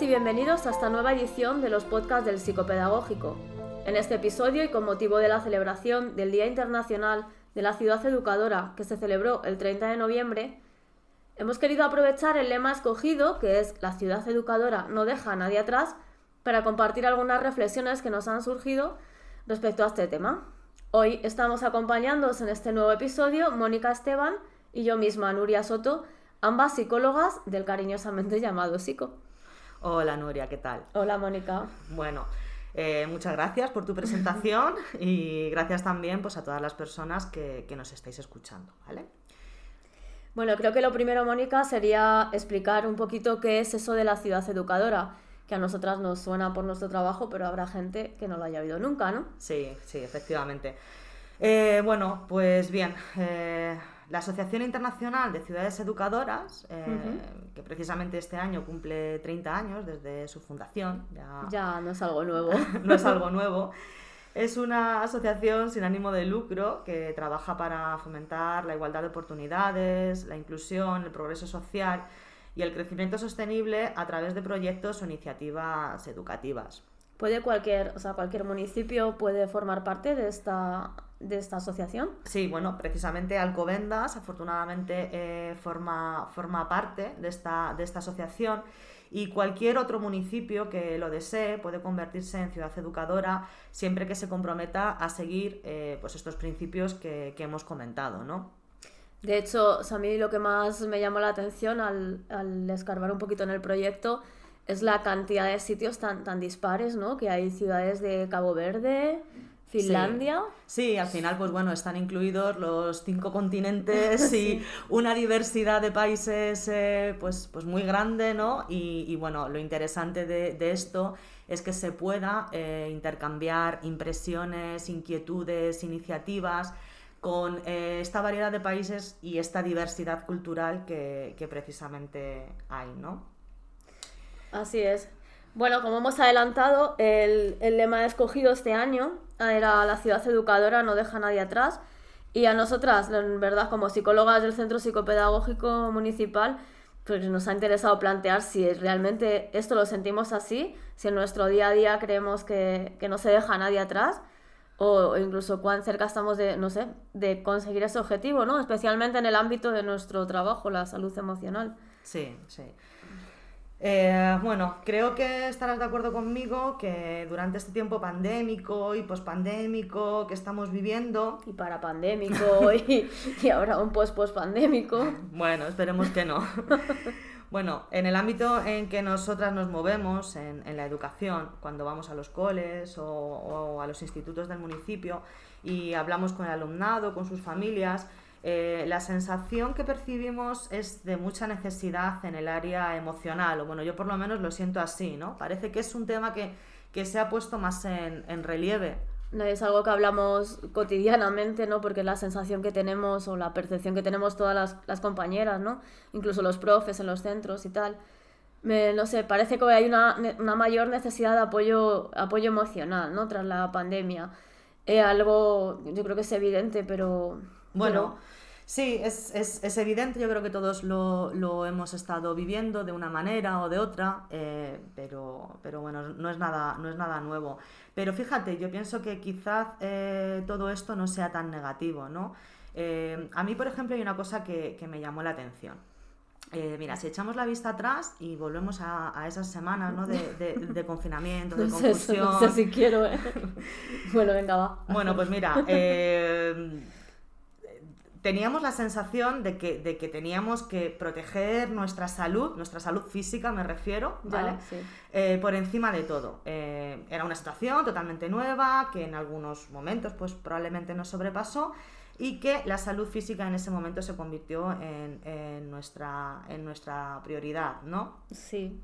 Y bienvenidos a esta nueva edición de los podcasts del psicopedagógico. En este episodio y con motivo de la celebración del Día Internacional de la Ciudad Educadora que se celebró el 30 de noviembre, hemos querido aprovechar el lema escogido, que es La ciudad educadora no deja a nadie atrás, para compartir algunas reflexiones que nos han surgido respecto a este tema. Hoy estamos acompañándonos en este nuevo episodio Mónica Esteban y yo misma, Nuria Soto, ambas psicólogas del cariñosamente llamado Psico. Hola Nuria, ¿qué tal? Hola Mónica. Bueno, eh, muchas gracias por tu presentación y gracias también pues, a todas las personas que, nos estáis escuchando, ¿vale? Bueno, creo que lo primero, Mónica, sería explicar un poquito qué es eso de la ciudad educadora, que a nosotras nos suena por nuestro trabajo, pero habrá gente que no lo haya oído nunca, ¿no? Sí, sí, efectivamente. Eh, bueno, pues bien, eh, la Asociación Internacional de Ciudades Educadoras, eh, que precisamente este año cumple 30 años desde su fundación, ya, no es algo nuevo. no es algo nuevo. Es una asociación sin ánimo de lucro que trabaja para fomentar la igualdad de oportunidades, la inclusión, el progreso social y el crecimiento sostenible a través de proyectos o iniciativas educativas. ¿Puede cualquier, o sea, cualquier municipio puede formar parte de esta de esta asociación? Sí, bueno, precisamente Alcobendas afortunadamente eh, forma, forma parte de esta, de esta asociación y cualquier otro municipio que lo desee puede convertirse en ciudad educadora siempre que se comprometa a seguir eh, pues estos principios que, hemos comentado, ¿no? De hecho, a mí lo que más me llamó la atención al, al escarbar un poquito en el proyecto es la cantidad de sitios tan, tan dispares, ¿no? Que hay ciudades de Cabo Verde, Finlandia. Sí. al final, pues bueno, están incluidos los cinco continentes y una diversidad de países eh, pues, pues muy grande, ¿no? Y, bueno, lo interesante de, esto es que se pueda eh, intercambiar impresiones, inquietudes, iniciativas con eh, esta variedad de países y esta diversidad cultural que, que precisamente hay, ¿no? Así es. Bueno, como hemos adelantado, el, lema escogido este año era la ciudad educadora no deja a nadie atrás. Y a nosotras, en verdad, como psicólogas del Centro Psicopedagógico Municipal, pues nos ha interesado plantear si realmente esto lo sentimos así, si en nuestro día a día creemos que, que no se deja a nadie atrás, o incluso cuán cerca estamos de, no sé, de conseguir ese objetivo, ¿no? Especialmente en el ámbito de nuestro trabajo, la salud emocional. Sí, sí. Eh, bueno, creo que estarás de acuerdo conmigo que durante este tiempo pandémico y pospandémico que estamos viviendo. Y para pandémico y, y ahora un post-pospandémico. Bueno, esperemos que no. Bueno, en el ámbito en que nosotras nos movemos, en, la educación, cuando vamos a los coles o, a los institutos del municipio y hablamos con el alumnado, con sus familias, eh, la sensación que percibimos es de mucha necesidad en el área emocional, o bueno, yo por lo menos lo siento así, ¿no? Parece que es un tema que, se ha puesto más en, relieve. No es algo que hablamos cotidianamente, ¿no? Porque la sensación que tenemos o la percepción que tenemos todas las, compañeras, ¿no? Incluso los profes en los centros y tal. no sé, parece que hay una, mayor necesidad de apoyo, apoyo emocional, ¿no? Tras la pandemia. Es algo, yo creo que es evidente, pero bueno, sí, es, es, es, evidente, yo creo que todos lo, lo, hemos estado viviendo de una manera o de otra, eh, pero, pero bueno, no es, nada, no es nada nuevo. Pero fíjate, yo pienso que quizás eh, todo esto no sea tan negativo, ¿no? Eh, a mí, por ejemplo, hay una cosa que, que me llamó la atención. mira, si echamos la vista atrás y volvemos a, a esas semanas ¿no? de, de, confinamiento, de confusión. no sé si quiero, Bueno, venga, va. Bueno, pues mira, teníamos la sensación de que, de que teníamos que proteger nuestra salud, nuestra salud física me refiero, ¿vale? Eh, por encima de todo. Eh, era una situación totalmente nueva, que en algunos momentos pues probablemente nos sobrepasó y que la salud física en ese momento se convirtió en, nuestra, en nuestra prioridad, ¿no? Sí.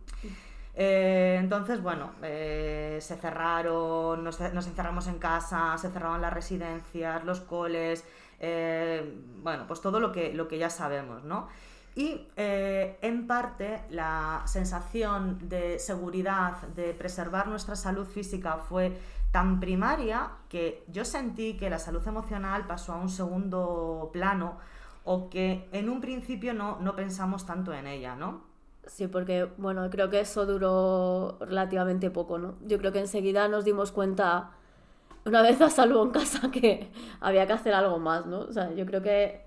Eh, entonces, bueno, se cerraron, nos, nos encerramos en casa, se cerraron las residencias, los coles, eh, bueno, pues todo lo que, lo que ya sabemos, ¿no? Y eh, en parte la sensación de seguridad, de preservar nuestra salud física fue tan primaria que yo sentí que la salud emocional pasó a un segundo plano o que en un principio no, no pensamos tanto en ella, ¿no? Sí, porque bueno, creo que eso duró relativamente poco, ¿no? Yo creo que enseguida nos dimos cuenta, una vez a salvo en casa, que había que hacer algo más, ¿no? O sea, yo creo que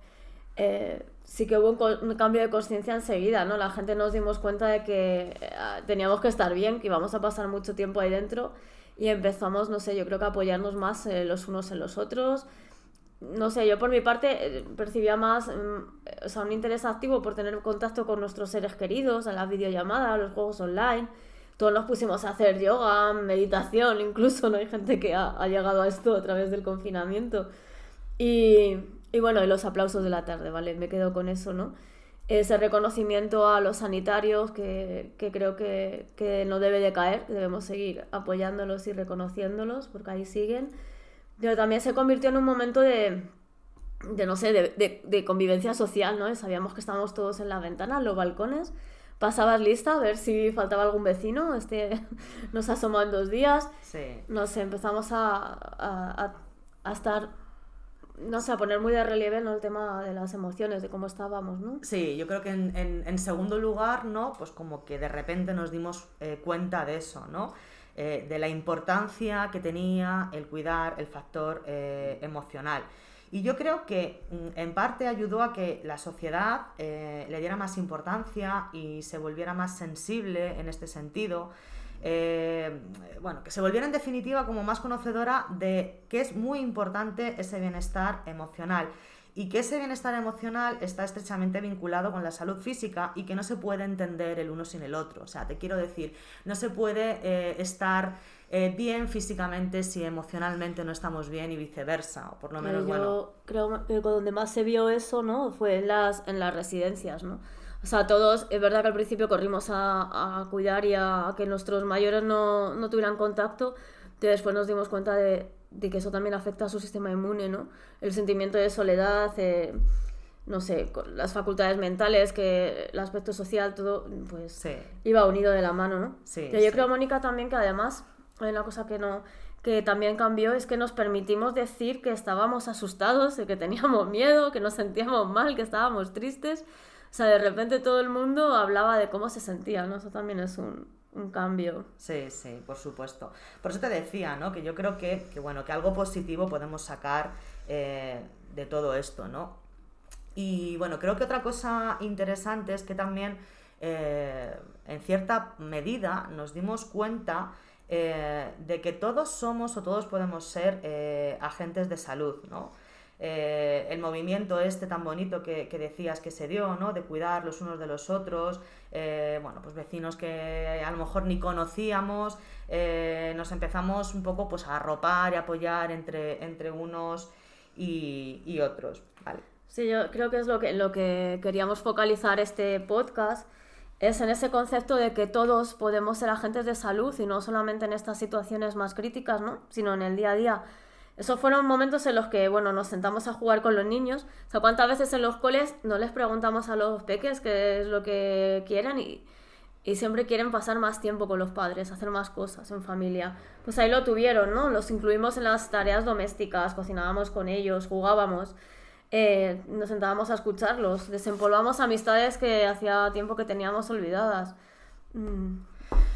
eh, sí que hubo un, cambio de conciencia enseguida, ¿no? La gente nos dimos cuenta de que eh, teníamos que estar bien, que íbamos a pasar mucho tiempo ahí dentro y empezamos, no sé, yo creo que apoyarnos más eh, los unos en los otros. No sé, yo por mi parte percibía más, mm, o sea, un interés activo por tener contacto con nuestros seres queridos, a las videollamadas, los juegos online. Todos nos pusimos a hacer yoga, meditación, incluso, ¿no? Hay gente que ha, llegado a esto a través del confinamiento. Y, y bueno, y los aplausos de la tarde, ¿vale? Me quedo con eso, ¿no? Ese reconocimiento a los sanitarios que, que creo que, que, no debe de caer, debemos seguir apoyándolos y reconociéndolos, porque ahí siguen. Pero también se convirtió en un momento de, de no sé, de, de, convivencia social, ¿no? Sabíamos que estábamos todos en la ventana, en los balcones. Pasabas lista a ver si faltaba algún vecino. Este nos asomó en dos días. Sí. Nos empezamos a, a, a estar no sé, a poner muy de relieve ¿no? el tema de las emociones, de cómo estábamos, ¿no? Sí, yo creo que en, en, segundo lugar, ¿no? Pues como que de repente nos dimos eh, cuenta de eso, ¿no? Eh, de la importancia que tenía el cuidar el factor eh, emocional. Y yo creo que mm, en parte ayudó a que la sociedad le diera más importancia y se volviera más sensible en este sentido. Eh, bueno, que se volviera en definitiva como más conocedora de que es muy importante ese bienestar emocional y que ese bienestar emocional está estrechamente vinculado con la salud física y que no se puede entender el uno sin el otro. O sea, te quiero decir, no se puede eh, estar eh, bien físicamente si emocionalmente no estamos bien y viceversa, o por lo menos, Yo creo que donde más se vio eso, ¿no? Fue en las, en las residencias, ¿no? O sea, todos, es verdad que al principio corrimos a, a cuidar y a, que nuestros mayores no, no, tuvieran contacto, pero después nos dimos cuenta de, de, que eso también afecta a su sistema inmune, ¿no? El sentimiento de soledad, eh, no sé, las facultades mentales, que el aspecto social, todo, pues iba unido de la mano, ¿no? Sí, yo creo, Mónica, también que además, hay una cosa que no que también cambió es que nos permitimos decir que estábamos asustados, que teníamos miedo, que nos sentíamos mal, que estábamos tristes. O sea, de repente todo el mundo hablaba de cómo se sentía, ¿no? Eso también es un, un cambio. Sí, sí, por supuesto. Por eso te decía, ¿no? Que yo creo que, que bueno, que algo positivo podemos sacar eh, de todo esto, ¿no? Y bueno, creo que otra cosa interesante es que también, eh, en cierta medida, nos dimos cuenta eh, de que todos somos o todos podemos ser agentes de salud, ¿no? Eh, el movimiento este tan bonito que, decías que se dio, ¿no? De cuidar los unos de los otros, eh, bueno, pues vecinos que a lo mejor ni conocíamos, eh, nos empezamos un poco pues a arropar y apoyar entre, entre unos y, otros, ¿vale? Sí, yo creo que es lo que, lo que queríamos focalizar este podcast, es en ese concepto de que todos podemos ser agentes de salud y no solamente en estas situaciones más críticas, ¿no? Sino en el día a día esos fueron momentos en los que, bueno, nos sentamos a jugar con los niños. O cuántas veces en los coles no les preguntamos a los peques qué es lo que quieren y, y siempre quieren pasar más tiempo con los padres, hacer más cosas en familia. Pues ahí lo tuvieron, ¿no? Los incluimos en las tareas domésticas, cocinábamos con ellos, jugábamos, eh, nos sentábamos a escucharlos, desempolvamos amistades que hacía tiempo que teníamos olvidadas. Mm.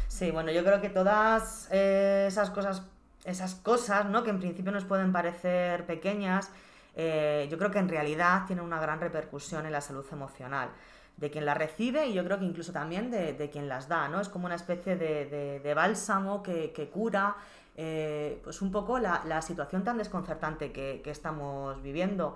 Sí, bueno, yo creo que todas eh, esas cosas esas cosas, ¿no? Que en principio nos pueden parecer pequeñas, eh, yo creo que en realidad tienen una gran repercusión en la salud emocional de quien las recibe y yo creo que incluso también de, quien las da, ¿no? Es como una especie de, bálsamo que, cura eh, pues un poco la, situación tan desconcertante que, que, estamos viviendo.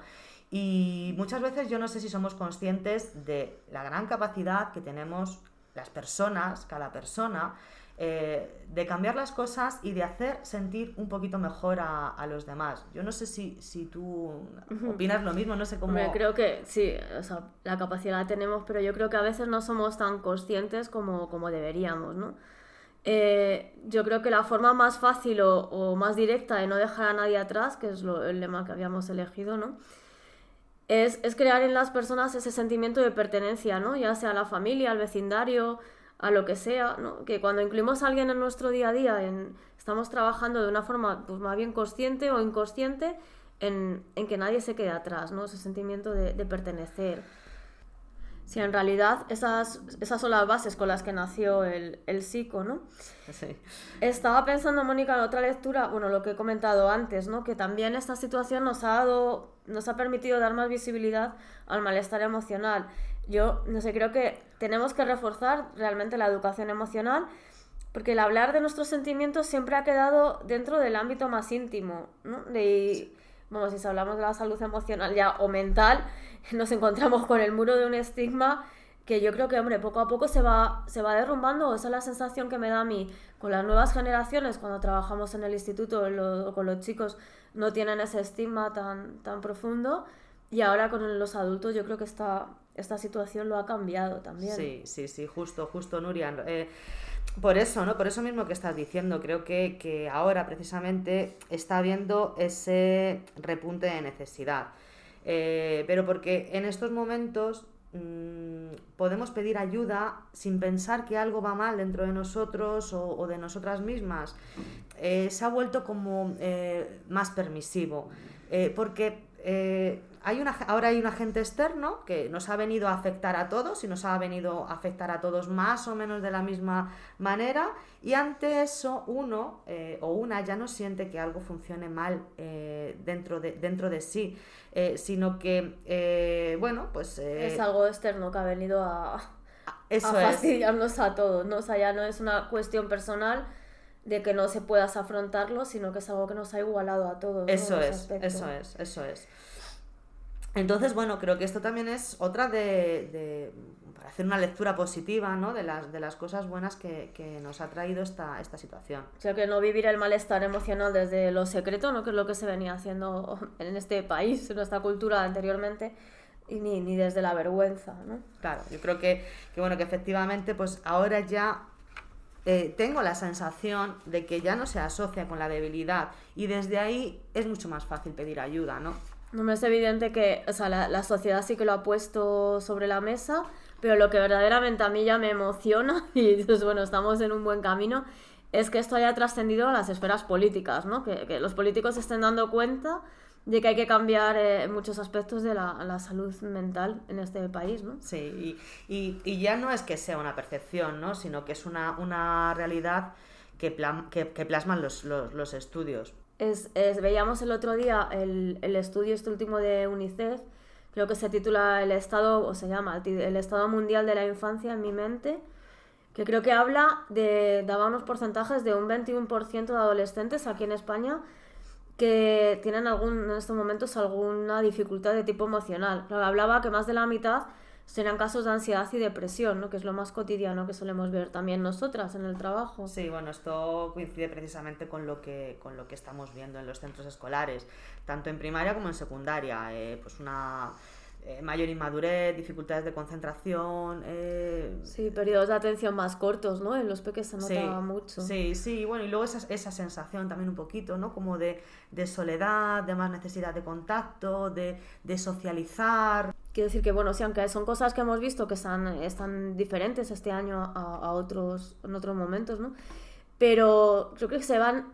Y muchas veces yo no sé si somos conscientes de la gran capacidad que tenemos las personas, cada persona, eh, de cambiar las cosas y de hacer sentir un poquito mejor a, los demás. Yo no sé si, si tú opinas lo mismo, no sé cómo... creo que sí, o sea, la capacidad la tenemos, pero yo creo que a veces no somos tan conscientes como, como deberíamos, ¿no? Eh, yo creo que la forma más fácil o, más directa de no dejar a nadie atrás, que es el lema que habíamos elegido, ¿no? Es, es, crear en las personas ese sentimiento de pertenencia, ¿no? Ya sea a la familia, al vecindario, a lo que sea, ¿no? que cuando incluimos a alguien en nuestro día a día, en, estamos trabajando de una forma pues, más bien consciente o inconsciente en, en, que nadie se quede atrás, ¿no? ese sentimiento de, de pertenecer. Si en realidad esas, esas son las bases con las que nació el, el psico, ¿no? Sí. Estaba pensando, Mónica, en otra lectura, bueno, lo que he comentado antes, ¿no? Que también esta situación nos ha dado, nos ha permitido dar más visibilidad al malestar emocional. Yo, no sé, creo que tenemos que reforzar realmente la educación emocional, porque el hablar de nuestros sentimientos siempre ha quedado dentro del ámbito más íntimo, ¿no? De, vamos, si hablamos de la salud emocional ya o mental, nos encontramos con el muro de un estigma que yo creo que, hombre, poco a poco se va, se va derrumbando, esa es la sensación que me da a mí con las nuevas generaciones, cuando trabajamos en el instituto con los chicos, no tienen ese estigma tan, tan profundo, y ahora con los adultos yo creo que esta, esta situación lo ha cambiado también. Sí, sí, sí, justo, justo, Nuria. Eh, por eso, ¿no? Por eso mismo que estás diciendo, creo que, que ahora precisamente está habiendo ese repunte de necesidad. Eh, pero porque en estos momentos mm, podemos pedir ayuda sin pensar que algo va mal dentro de nosotros o, de nosotras mismas. Eh, se ha vuelto como eh, más permisivo. porque hay una, ahora hay un agente externo que nos ha venido a afectar a todos y nos ha venido a afectar a todos más o menos de la misma manera y ante eso uno eh, o una ya no siente que algo funcione mal eh, dentro, de, dentro de sí, eh, sino que, bueno, pues... es algo externo que ha venido a, eso a fastidiarnos a todos, ¿no? O sea, ya no es una cuestión personal de que no se puedas afrontarlo, sino que es algo que nos ha igualado a todos. Eso es, eso es, eso es. Entonces, bueno, creo que esto también es otra de, para hacer una lectura positiva, ¿no? De las, de las cosas buenas que, nos ha traído esta, esta situación. O sea, que no vivir el malestar emocional desde lo secreto, ¿no? Que es lo que se venía haciendo en este país, en nuestra cultura anteriormente, y ni, ni desde la vergüenza, ¿no? Claro, yo creo que, que bueno, que efectivamente, pues ahora ya eh, tengo la sensación de que ya no se asocia con la debilidad y desde ahí es mucho más fácil pedir ayuda, ¿no? No es evidente que, o sea, la, sociedad sí que lo ha puesto sobre la mesa, pero lo que verdaderamente a mí ya me emociona, y dices, bueno, estamos en un buen camino, es que esto haya trascendido a las esferas políticas, ¿no? Que, los políticos estén dando cuenta de que hay que cambiar eh, muchos aspectos de la, salud mental en este país, ¿no? Sí, y, ya no es que sea una percepción, ¿no? Sino que es una, realidad que, que, plasman los, los estudios. Es, veíamos el otro día el, estudio este último de UNICEF, creo que se titula El Estado, o se llama El Estado Mundial de la Infancia en mi mente, que creo que habla de, daba unos porcentajes de un 21% de adolescentes aquí en España que tienen algún, en estos momentos alguna dificultad de tipo emocional. hablaba que más de la mitad serán casos de ansiedad y depresión, ¿no? que es lo más cotidiano que solemos ver también nosotras en el trabajo. Sí, bueno, esto coincide precisamente con lo que, con lo que estamos viendo en los centros escolares, tanto en primaria como en secundaria. Eh, pues una eh, mayor inmadurez, dificultades de concentración. Eh, sí, periodos de atención más cortos, ¿no? En los peques se nota mucho. Sí, sí, bueno, y luego esa, esa sensación también un poquito, ¿no? Como de, de soledad, de más necesidad de contacto, de, de, socializar. Quiero decir que, bueno, sí, aunque son cosas que hemos visto que están, están diferentes este año a, a otros, en otros momentos, ¿no? Pero creo que se van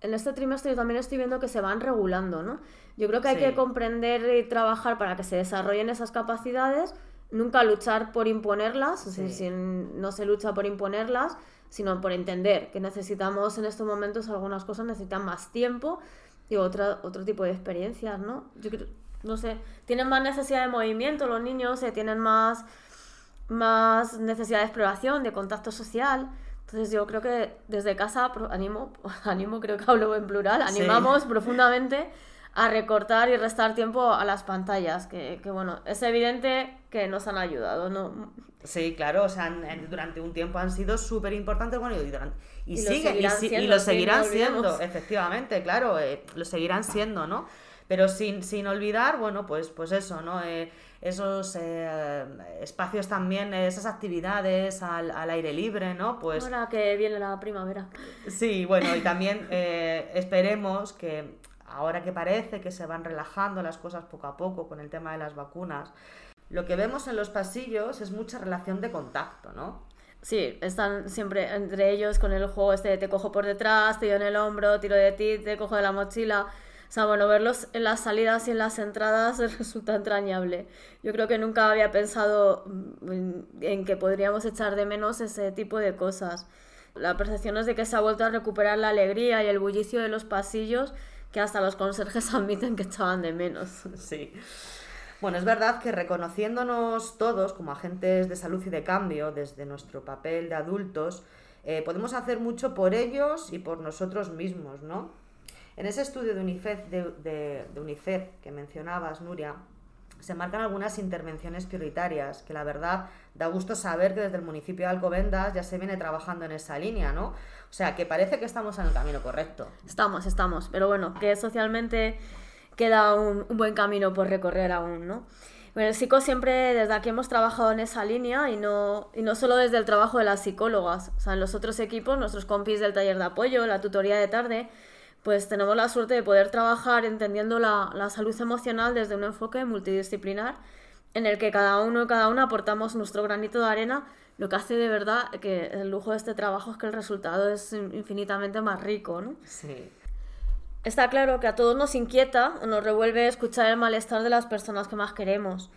en este trimestre yo también estoy viendo que se van regulando, ¿no? Yo creo que hay que comprender y trabajar para que se desarrollen esas capacidades, nunca luchar por imponerlas, o sea, si no se lucha por imponerlas, sino por entender que necesitamos en estos momentos algunas cosas necesitan más tiempo y otra, otro tipo de experiencias, ¿no? Yo creo, no sé, tienen más necesidad de movimiento los niños, eh, tienen más, más necesidad de exploración, de contacto social. Entonces yo creo que desde casa animo, animo creo que hablo en plural, animamos profundamente a recortar y restar tiempo a las pantallas, que, que, bueno, es evidente que nos han ayudado, ¿no? Sí, claro, o sea, durante un tiempo han sido súper importantes, bueno, y, y, siguen, y, lo seguirán siendo, efectivamente, claro, eh, lo seguirán siendo, ¿no? Pero sin, sin olvidar, bueno, pues, pues eso, ¿no? Eh, esos eh, espacios también, esas actividades al, aire libre, ¿no? Pues, Ahora que viene la primavera. Sí, bueno, y también eh, esperemos que ahora que parece que se van relajando las cosas poco a poco con el tema de las vacunas, lo que vemos en los pasillos es mucha relación de contacto, ¿no? Sí, están siempre entre ellos con el juego este de te cojo por detrás, te doy en el hombro, tiro de ti, te cojo de la mochila sea, bueno, verlos en las salidas y en las entradas resulta entrañable. Yo creo que nunca había pensado mm, en, que podríamos echar de menos ese tipo de cosas. La percepción es de que se ha vuelto a recuperar la alegría y el bullicio de los pasillos que hasta los conserjes admiten que echaban de menos. Sí. Bueno, es verdad que reconociéndonos todos como agentes de salud y de cambio desde nuestro papel de adultos, eh, podemos hacer mucho por ellos y por nosotros mismos, ¿no? En ese estudio de UNICEF, de, que mencionabas, Nuria, se marcan algunas intervenciones prioritarias, que la verdad da gusto saber que desde el municipio de Alcobendas ya se viene trabajando en esa línea, ¿no? O sea, que parece que estamos en el camino correcto. Estamos, estamos, pero bueno, que socialmente queda un, un buen camino por recorrer aún, ¿no? Bueno, el psico siempre, desde aquí hemos trabajado en esa línea y no, y no solo desde el trabajo de las psicólogas, o sea, en los otros equipos, nuestros compis del taller de apoyo, la tutoría de tarde, pues tenemos la suerte de poder trabajar entendiendo la, la, salud emocional desde un enfoque multidisciplinar en el que cada uno y cada una aportamos nuestro granito de arena, lo que hace de verdad que el lujo de este trabajo es que el resultado es infinitamente más rico, ¿no? Sí. Está claro que a todos nos inquieta o nos revuelve escuchar el malestar de las personas que más queremos,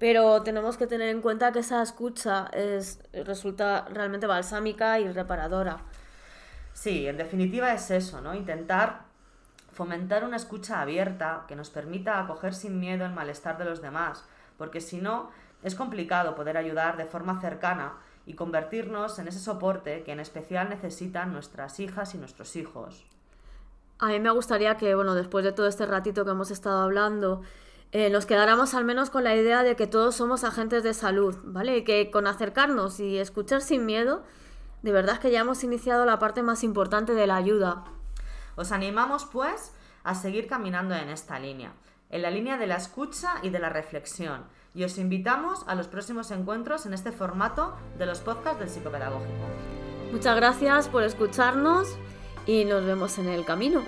pero tenemos que tener en cuenta que esa escucha es, resulta realmente balsámica y reparadora. Sí, en definitiva es eso, ¿no? Intentar fomentar una escucha abierta que nos permita acoger sin miedo el malestar de los demás, porque si no, es complicado poder ayudar de forma cercana y convertirnos en ese soporte que en especial necesitan nuestras hijas y nuestros hijos. A mí me gustaría que, bueno, después de todo este ratito que hemos estado hablando, eh, nos quedáramos al menos con la idea de que todos somos agentes de salud, ¿vale? Y que con acercarnos y escuchar sin miedo, de verdad que ya hemos iniciado la parte más importante de la ayuda. Os animamos, pues, a seguir caminando en esta línea, en la línea de la escucha y de la reflexión. Y os invitamos a los próximos encuentros en este formato de los podcasts del psicopedagógico. Muchas gracias por escucharnos y nos vemos en el camino.